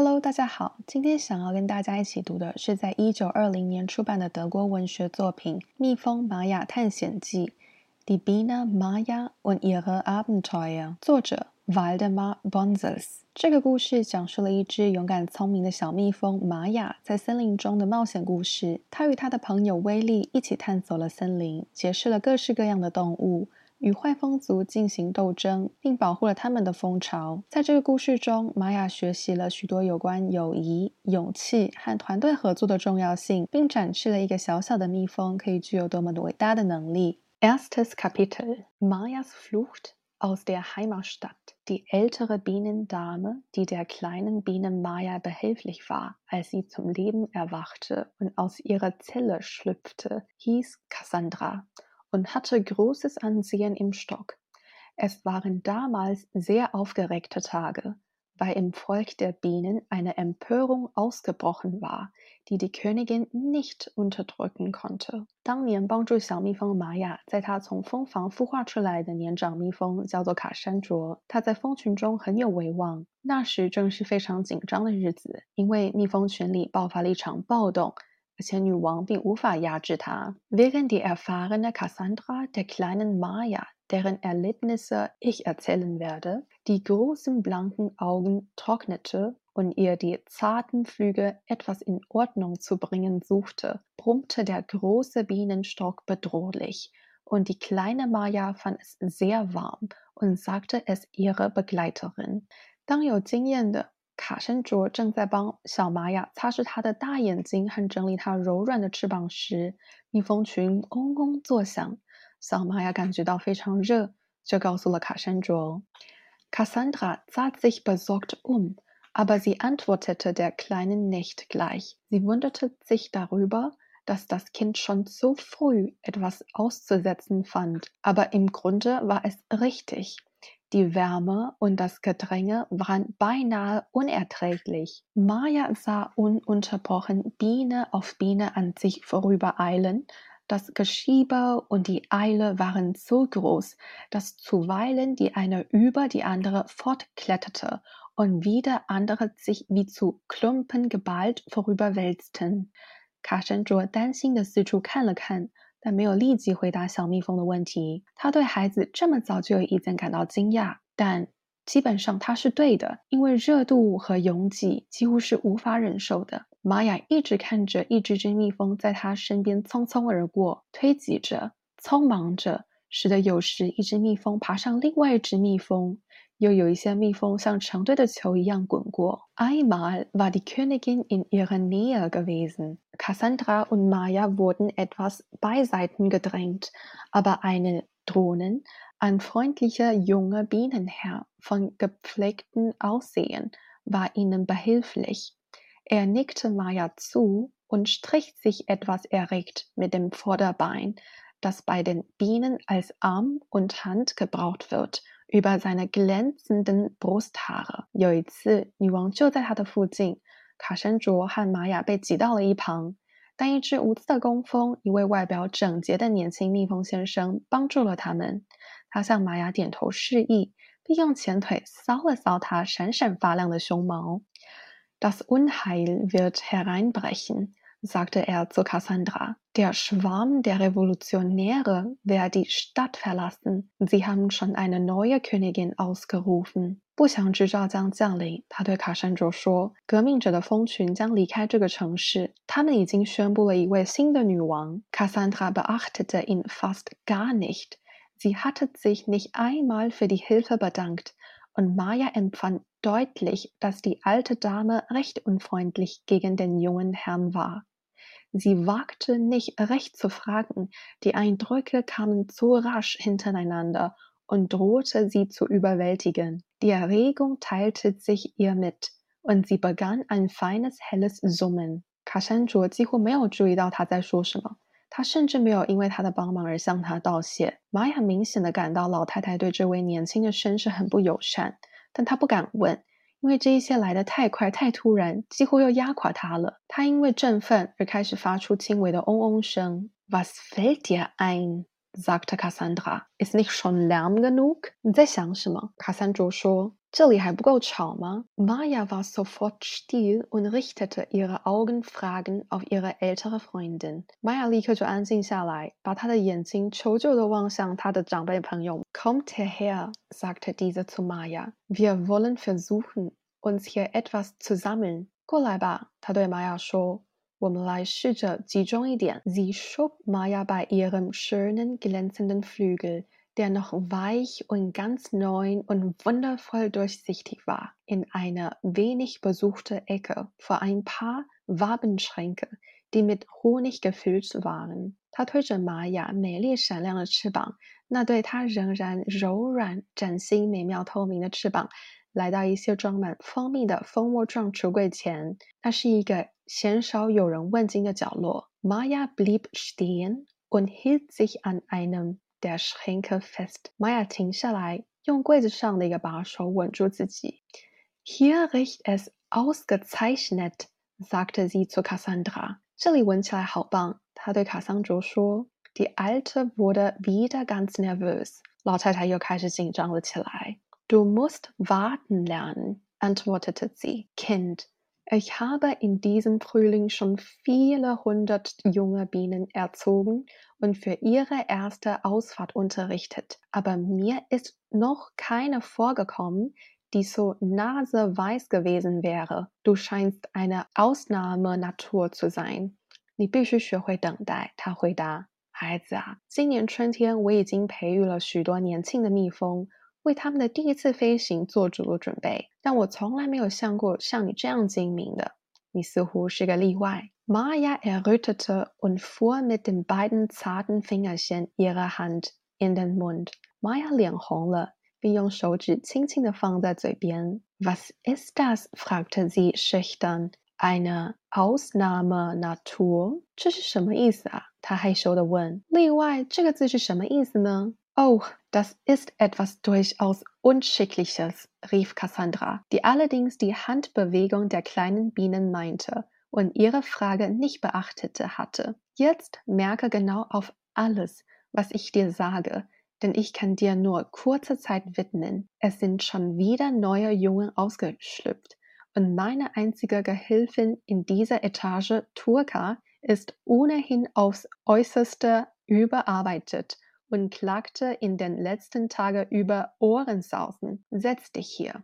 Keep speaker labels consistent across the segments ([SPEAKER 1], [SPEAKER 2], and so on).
[SPEAKER 1] Hello，大家好。今天想要跟大家一起读的是在一九二零年出版的德国文学作品《蜜蜂玛雅探险记》（Die Biene Maya und ihre Abenteuer），作者 Waldemar Bonzes。这个故事讲述了一只勇敢聪明的小蜜蜂玛雅在森林中的冒险故事。他与他的朋友威利一起探索了森林，结识了各式各样的动物。与坏风族进行斗争，并保护了他们的蜂巢。在这个故事中，玛雅学习了许多有关友谊、勇气和团队合作的重要性，并展示了一个小小的蜜蜂可以具有多么伟大的能力。Erstes Kapitel: Mayas Flucht aus der Heimatstadt. Die ältere Bienendame, die der kleinen Biene Maya behilflich war, als sie zum Leben erwachte und aus ihrer Zelle schlüpfte, hieß Cassandra. und hatte großes Ansehen im Stock. Es waren damals sehr aufgeregte Tage, weil im Volk der Bienen eine Empörung ausgebrochen war, die die Königin nicht unterdrücken konnte. 当年帮助小蜜蜂玛雅，在它从蜂房孵化出来的年长蜜蜂叫做卡山卓，它在蜂群中很有威望。那时正是非常紧张的日子，因为蜜蜂群里爆发了一场暴动。 而且女王并无法压制他。Während die erfahrene Cassandra der kleinen Maya, deren Erlebnisse ich erzählen werde, die großen blanken Augen trocknete und ihr die zarten Flügel etwas in Ordnung zu bringen suchte, brummte der große Bienenstock bedrohlich, und die kleine Maya fand es sehr warm und sagte es ihrer Begleiterin. 当有经验的 卡山卓正在帮小玛雅擦拭它的大眼睛和整理它柔软的翅膀时，蜜蜂群嗡嗡作响。小玛雅感觉到非常热，就告诉了卡山卓。Cassandra sah sich besorgt um, aber sie antwortete der Kleinen nicht gleich. Sie wunderte sich darüber, dass das Kind schon so früh etwas auszusetzen fand, aber im Grunde war es richtig. Die Wärme und das Gedränge waren beinahe unerträglich. Maya sah ununterbrochen Biene auf Biene an sich vorübereilen. Das Geschiebe und die Eile waren so groß, dass zuweilen die eine über die andere fortkletterte und wieder andere sich wie zu Klumpen geballt vorüberwälzten. 卡神卓担心的四处看了看， 但没有立即回答小蜜蜂的问题。他对孩子这么早就有意见感到惊讶，但基本上他是对的，因为热度和拥挤几乎是无法忍受的。玛雅一直看着一只只蜜蜂在他身边匆匆而过，推挤着，匆忙着，使得有时一只蜜蜂爬上另外一只蜜蜂。又有一些蜜蜂像成堆的球一样滚过。Einmal war die Königin in ihrer Nähe gewesen. Cassandra und Maya wurden etwas beiseiten gedrängt, aber eine Drohnen, ein freundlicher junger Bienenherr von gepflegtem Aussehen, war ihnen behilflich. Er nickte Maya zu und strich sich etwas erregt mit dem Vorderbein, das bei den Bienen als Arm und Hand gebraucht wird. über seine glänzenden Bostar。有一次，女王就在他的附近，卡山卓和玛雅被挤到了一旁。但一只无刺的工蜂，一位外表整洁的年轻蜜蜂先生帮助了他们。他向玛雅点头示意，并用前腿搔了搔她闪闪发亮的胸毛。Das Unheil wird hereinbrechen。sagte er zu Cassandra. Der Schwarm der Revolutionäre wird die Stadt verlassen. Sie haben schon eine neue Königin ausgerufen. 不祥之兆将降临，他对卡珊卓说：“革命者的蜂群将离开这个城市，他们已经宣布了一位新的女王。” Cassandra beachtete ihn fast gar nicht. Sie hatte sich nicht einmal für die Hilfe bedankt und Maya empfand deutlich, dass die alte Dame recht unfreundlich gegen den jungen Herrn war. Sie wagte nicht recht zu fragen, die Eindrücke kamen zu rasch hintereinander und drohte sie zu überwältigen. Die Erregung teilte sich ihr mit, und sie begann ein feines helles Summen. 卡山卓几乎没有注意到他在说什么，他甚至没有因为他的帮忙而向他道谢。玛雅明显的感到老太太对这位年轻的绅士很不友善，但他不敢问， 因为这一切来的太快、太突然，几乎要压垮他了。他因为振奋而开始发出轻微的嗡嗡声。Was fällt dir ein? sagte Cassandra. Ist nicht schon Lärm genug? 你在想什么？卡桑卓说。这里还不够吵吗？Maya war sofort still und richtete ihre Augen fragend auf ihre ältere Freundin. Maya 立刻就安静下来，把她的眼睛求救地望向她的长辈朋友。Kommt hierher, sagte diese zu Maya. Wir wollen versuchen, uns hier etwas zu sammeln. 过来吧，他对玛雅说。 我们来试着集中一点。Sie schob Maya bei ihrem schönen glänzenden Flügel der noch weich und ganz neu und wundervoll durchsichtig war, in eine wenig besuchte Ecke vor ein paar Wabenschränke, die mit Honig gefüllt waren. 他推着玛雅美丽闪亮的翅膀，那对它仍然柔软、崭新、美妙透明的翅膀，来到一些装满蜂蜜的蜂窝状橱柜前。那是一个 鲜少有人问津的角落。Maya blieb stehen und hielt sich an einem der Schränke fest. Maya 停下来，用柜子上的一个把手稳住自己。Hier riecht es ausgezeichnet, sagte sie zu Cassandra. 这里闻起来好棒，她对卡桑卓说。Die Alte wurde wieder ganz nervös. 老太太又开始紧张了起来。Du musst warten lernen, antwortete sie. Kind, ich habe in diesem Frühling schon viele hundert junge Bienen erzogen und für ihre erste Ausfahrt unterrichtet, aber mir ist noch keine vorgekommen, die so naseweiß gewesen wäre. Du scheinst eine Ausnahmenatur zu sein. 你必须学会等待，他回答。孩子啊，今年春天我已经培育了许多年轻的蜜蜂， 为他们的第一次飞行做足了准备，但我从来没有像过像你这样精明的。你似乎是个例外。Maya errötete und fuhr mit den beiden zarten Fingerchen ihrer Hand in den Mund. Maya 脸红了，并用手指轻轻地放在嘴边。Was ist das? fragte sie schüchtern. Eine Ausnahmenatur？这是什么意思啊？她害羞地问。例外这个字是什么意思呢？Oh, das ist etwas durchaus Unschickliches, rief Cassandra, die allerdings die Handbewegung der kleinen Bienen meinte und ihre Frage nicht beachtete hatte. Jetzt merke genau auf alles, was ich dir sage, denn ich kann dir nur kurze Zeit widmen. Es sind schon wieder neue Jungen ausgeschlüpft und meine einzige Gehilfin in dieser Etage, Turka, ist ohnehin aufs äußerste überarbeitet und klagte in den letzten Tagen über Ohrensausen. Setz dich hier.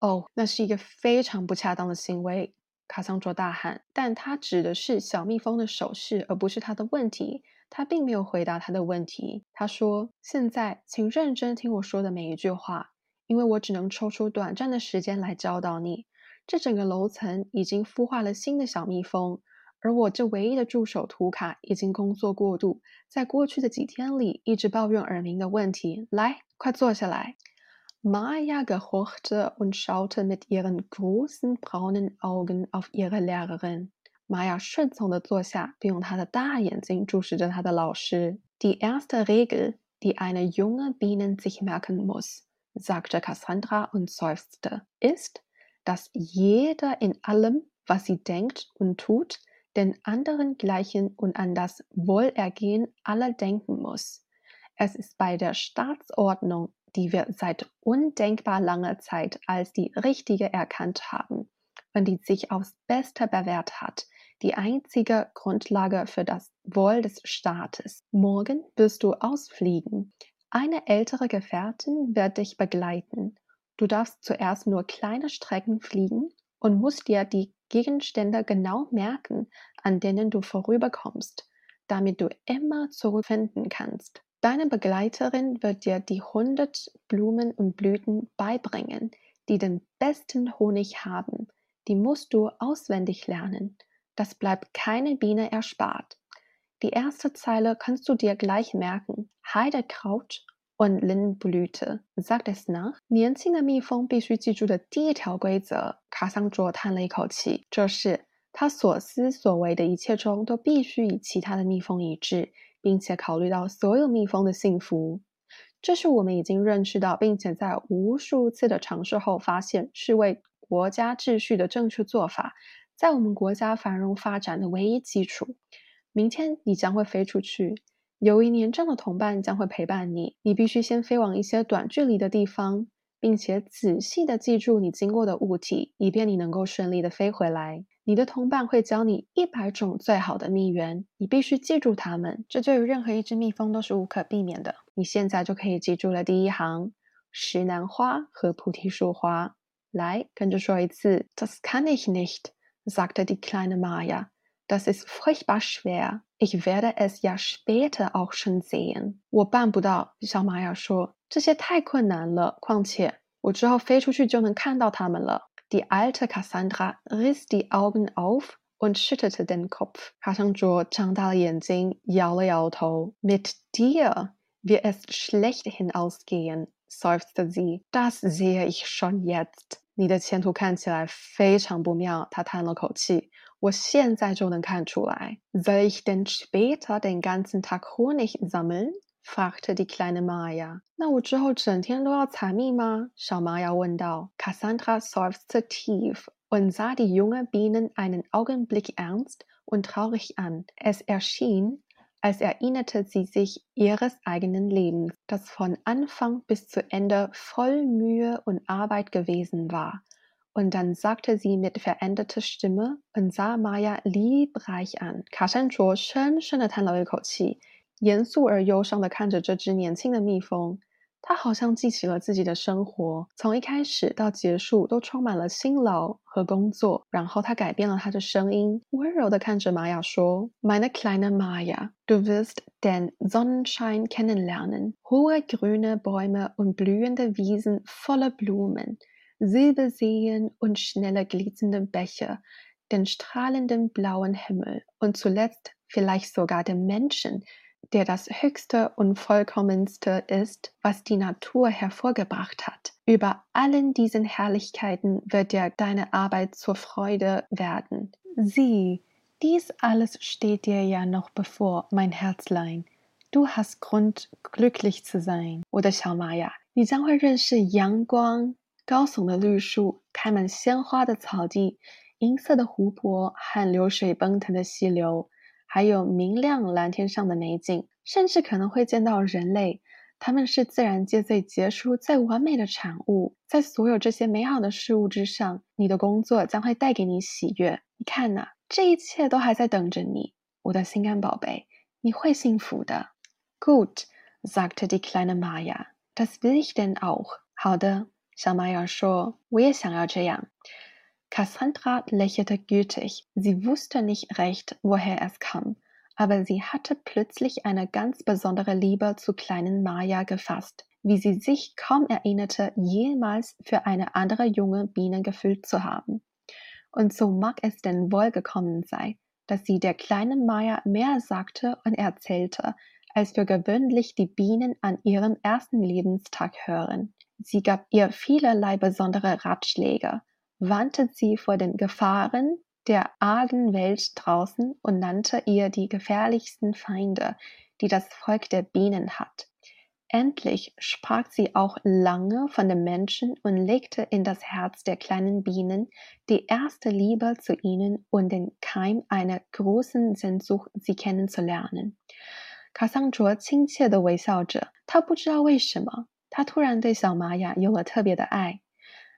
[SPEAKER 1] Oh, 那是一个非常不恰当的行为，卡桑卓大喊。但他指的是小蜜蜂的手势，而不是他的问题。他并没有回答他的问题。他说：“现在，请认真听我说的每一句话，因为我只能抽出短暂的时间来教导你。这整个楼层已经孵化了新的小蜜蜂。”而我这唯一的助手图卡已经工作过度，在过去的几天里一直抱怨耳鸣的问题。来，快坐下来。Maya gehorchte und schaute mit ihren großen braunen Augen auf ihre Lehrerin. Maya 顺从的坐下，并用她的大眼睛注视着她的老师。Die erste Regel, die eine junge Biene sich merken muss, sagte Cassandra und seufzte, ist, dass jeder in allem, was sie denkt und tut, den anderen gleichen und an das Wohlergehen aller denken muss. Es ist bei der Staatsordnung, die wir seit undenkbar langer Zeit als die richtige erkannt haben und die sich aufs Beste bewährt hat, die einzige Grundlage für das Wohl des Staates. Morgen wirst du ausfliegen. Eine ältere Gefährtin wird dich begleiten. Du darfst zuerst nur kleine Strecken fliegen und musst dir die Gegenstände genau merken, an denen du vorüberkommst, damit du immer zurückfinden kannst. Deine Begleiterin wird dir die hundert Blumen und Blüten beibringen, die den besten Honig haben. Die musst du auswendig lernen. Das bleibt keine Biene erspart. Die erste Zeile kannst du dir gleich merken. Heidekraut und Lindenblüte. Sagt es nach？年轻的蜜蜂必须记住的第一条规则。卡桑卓叹了一口气，这是他所思所为的一切中都必须与其他的蜜蜂一致，并且考虑到所有蜜蜂的幸福。这是我们已经认识到，并且在无数次的尝试后发现是为国家秩序的正确做法，在我们国家繁荣发展的唯一基础。明天你将会飞出去。有一年长的同伴将会陪伴你，你必须先飞往一些短距离的地方，并且仔细的记住你经过的物体，以便你能够顺利的飞回来。你的同伴会教你一百种最好的蜜源，你必须记住它们。这对于任何一只蜜蜂都是无可避免的。你现在就可以记住了第一行：石楠花和菩提树花。来，跟着说一次：Das kann ich nicht，sagte die kleine Maya。Das ist furchtbar schwer. Ich werde es ja später auch schon sehen. 我办不到，小玛雅说，这些太困难了。况且我之后飞出去就能看到它们了。Die alte Cassandra riss die Augen auf und schüttelte den Kopf. 卡桑卓张大了眼睛，摇了摇头。Mit dir wird es schlechthin ausgehen, seufzte sie. Das sehe ich schon jetzt. 你的前途看起来非常不妙。他叹了口气。 我现在就能看出来。Soll ich denn später den ganzen Tag Honig sammeln? fragte die kleine Maya. 那我之后整天都要采蜜吗？小玛雅问道。Cassandra seufzte tief und sah die junge Bienen einen Augenblick ernst und traurig an. Es erschien, als erinnerte sie sich ihres eigenen Lebens, das von Anfang bis zu Ende voll Mühe und Arbeit gewesen war. Und dann sagte sie mit veränderter Stimme und sah Maya liebreich an。卡珊卓深深地叹了一口气，严肃而忧伤地看着这只年轻的蜜蜂。他好像记起了自己的生活，从一开始到结束都充满了辛劳和工作。然后他改变了他的声音，温柔地看着玛雅说：“Meine kleine Maya, du wirst den Sonnenschein kennenlernen, hohe grüne Bäume und blühende Wiesen voller Blumen.” Silberseen und schnelle glitzernde Bäche, den strahlenden blauen Himmel und zuletzt vielleicht sogar den Menschen, der das Höchste und Vollkommenste ist, was die Natur hervorgebracht hat. Über allen diesen Herrlichkeiten wird dir deine Arbeit zur Freude werden. Sieh, dies alles steht dir ja noch bevor, mein Herzlein. Du hast Grund, glücklich zu sein. Oder 小玛雅，你将会认识阳光、 高耸的绿树，开满鲜花的草地，银色的湖泊和流水奔腾的溪流，还有明亮蓝天上的美景，甚至可能会见到人类。他们是自然界最杰出、最完美的产物。在所有这些美好的事物之上，你的工作将会带给你喜悦。你看呐，这一切都还在等着你，我的心肝宝贝，你会幸福的。Gut, sagte die kleine Maya, das will ich denn auch。好的。小玛雅说：“我也想要这样。” Cassandra lächelte gütig. Sie wusste nicht recht, woher es kam, aber sie hatte plötzlich eine ganz besondere Liebe zu kleinen Maya gefasst, wie sie sich kaum erinnerte, jemals für eine andere junge Biene gefühlt zu haben. Und so mag es denn wohl gekommen sein, dass sie der kleinen Maya mehr sagte und erzählte, als für gewöhnlich die Bienen an ihrem ersten Lebenstag hören. Sie gab ihr vielerlei besondere Ratschläge, warnte sie vor den Gefahren der argen Welt draußen und nannte ihr die gefährlichsten Feinde, die das Volk der Bienen hat. Endlich sprach sie auch lange von den Menschen und legte in das Herz der kleinen Bienen die erste Liebe zu ihnen und den Keim einer großen Sehnsucht, sie kennenzulernen. 卡桑卓亲切地微笑着，他不知道为什么， 他突然对小玛雅有了特别的爱，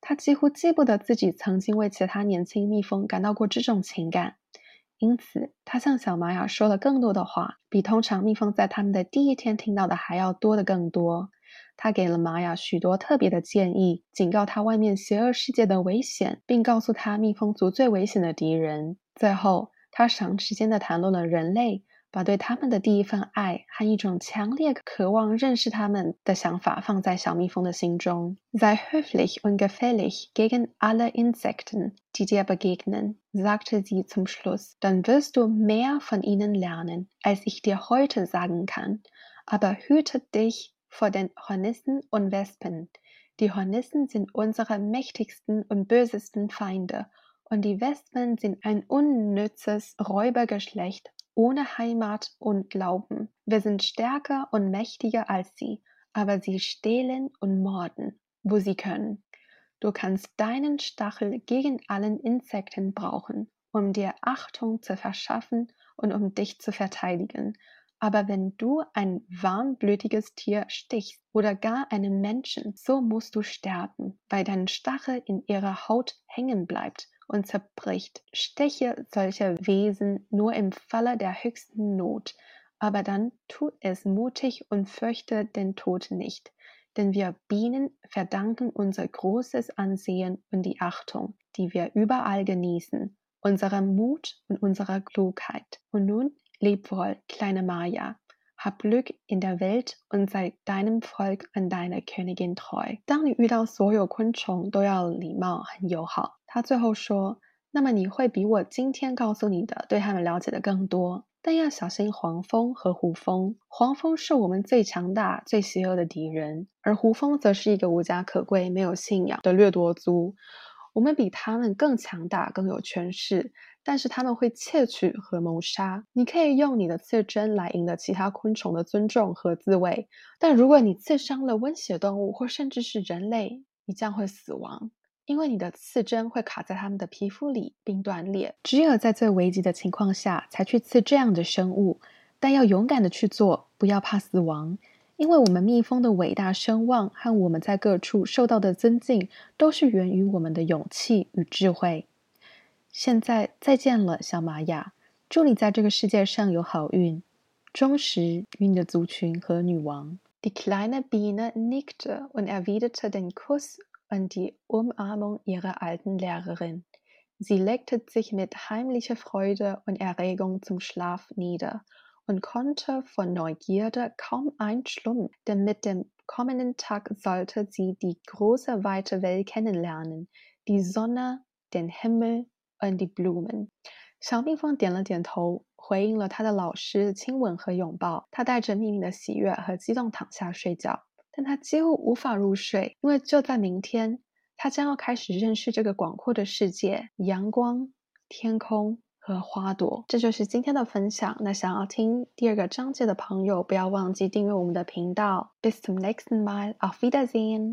[SPEAKER 1] 他几乎记不得自己曾经为其他年轻蜜蜂感到过这种情感，因此他向小玛雅说了更多的话，比通常蜜蜂在他们的第一天听到的还要多的更多。他给了玛雅许多特别的建议，警告他外面邪恶世界的危险，并告诉他蜜蜂族最危险的敌人。最后，他长时间的谈论了人类。把对他们的第一份爱和一种强烈渴望认识他们的想法放在小蜜蜂的心中。Sei höflich und gefällig gegen alle Insekten, die dir begegnen, sagte sie zum Schluss. Dann wirst du mehr von ihnen lernen, als ich dir heute sagen kann. Aber hüte dich vor den Hornissen und Wespen. Die Hornissen sind unsere mächtigsten und bösesten Feinde, und die Wespen sind ein unnützes Räubergeschlecht ohne Heimat und Glauben. Wir sind stärker und mächtiger als sie, aber sie stehlen und morden, wo sie können. Du kannst deinen Stachel gegen allen Insekten brauchen, um dir Achtung zu verschaffen und um dich zu verteidigen. Aber wenn du ein warmblütiges Tier stichst oder gar einen Menschen, so musst du sterben, weil dein Stachel in ihrer Haut hängen bleibt und zerbricht. Steche solche Wesen nur im Falle der höchsten Not, aber dann tu es mutig und fürchte den Tod nicht, denn wir Bienen verdanken unser großes Ansehen und die Achtung, die wir überall genießen, unserem Mut und unserer Klugheit. Und nun leb wohl, kleine Maya. Hab Glück in der Welt und sei deinem Volk und deiner Königin treu。当你遇到所有昆虫，都要礼貌、很友好。 他最后说：“那么你会比我今天告诉你的对他们了解的更多，但要小心黄蜂和胡蜂。黄蜂是我们最强大、最邪恶的敌人，而胡蜂则是一个无家可归、没有信仰的掠夺族。我们比他们更强大、更有权势。”但是他们会窃取和谋杀。你可以用你的刺针来赢得其他昆虫的尊重和自卫，但如果你刺伤了温血动物或甚至是人类，你将会死亡，因为你的刺针会卡在它们的皮肤里并断裂。只有在最危急的情况下才去刺这样的生物，但要勇敢的去做，不要怕死亡，因为我们蜜蜂的伟大声望和我们在各处受到的尊敬，都是源于我们的勇气与智慧。现在再见了，小玛雅！祝你在这个世界上有好运，忠实于你的族群和女王。Die kleine Biene nickte und erwiderte den Kuss und die Umarmung ihrer alten Lehrerin. Sie legte sich mit heimlicher Freude und Erregung zum Schlaf nieder und konnte von Neugierde kaum einschlummen, denn mit dem kommenden Tag sollte sie die große weite Welt kennenlernen, die Sonne, den Himmel and the Blumen。小蜜蜂点了点头，回应了他的老师的亲吻和拥抱。他带着秘密的喜悦和激动躺下睡觉， 但他几乎无法入睡，因为就在明天，他将要开始认识这个广阔的世界——阳光、天空和花朵。这就是今天的分享。那想要听第二个章节的朋友，不要忘记订阅我们的频道。Bis zum nächsten Mal. Auf Wiedersehen.